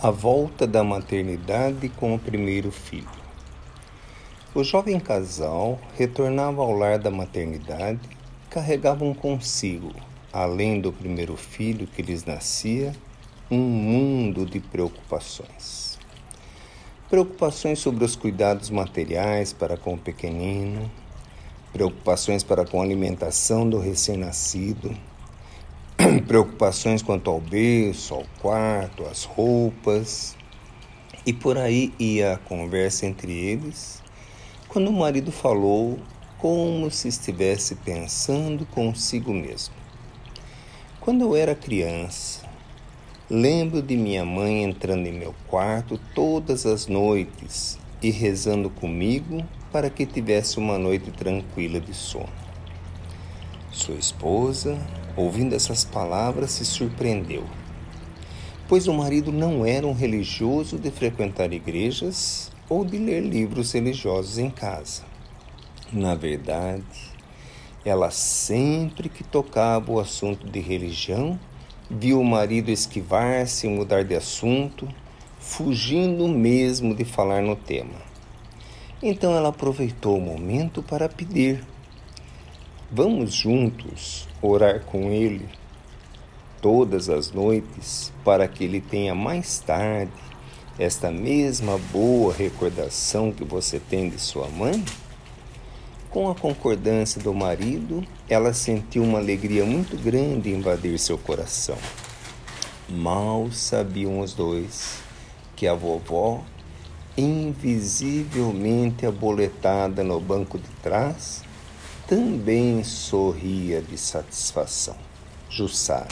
A volta da maternidade com o primeiro filho. O jovem casal retornava ao lar da maternidade, carregavam consigo, além do primeiro filho que lhes nascia, um mundo de preocupações. Preocupações sobre os cuidados materiais para com o pequenino, preocupações para com a alimentação do recém-nascido, preocupações quanto ao berço, ao quarto, às roupas. E por aí ia a conversa entre eles, quando o marido falou como se estivesse pensando consigo mesmo. Quando eu era criança, lembro de minha mãe entrando em meu quarto todas as noites e rezando comigo para que tivesse uma noite tranquila de sono. Sua esposa ouvindo essas palavras, se surpreendeu, pois o marido não era um religioso de frequentar igrejas ou de ler livros religiosos em casa. Na verdade, ela sempre que tocava o assunto de religião, viu o marido esquivar-se e mudar de assunto, fugindo mesmo de falar no tema. Então ela aproveitou o momento para pedir Vamos juntos orar com Ele todas as noites para que Ele tenha mais tarde esta mesma boa recordação que você tem de sua mãe? Com a concordância do marido, ela sentiu uma alegria muito grande invadir seu coração. Mal sabiam os dois que a vovó, invisivelmente aboletada no banco de trás, também sorria de satisfação. Jussara.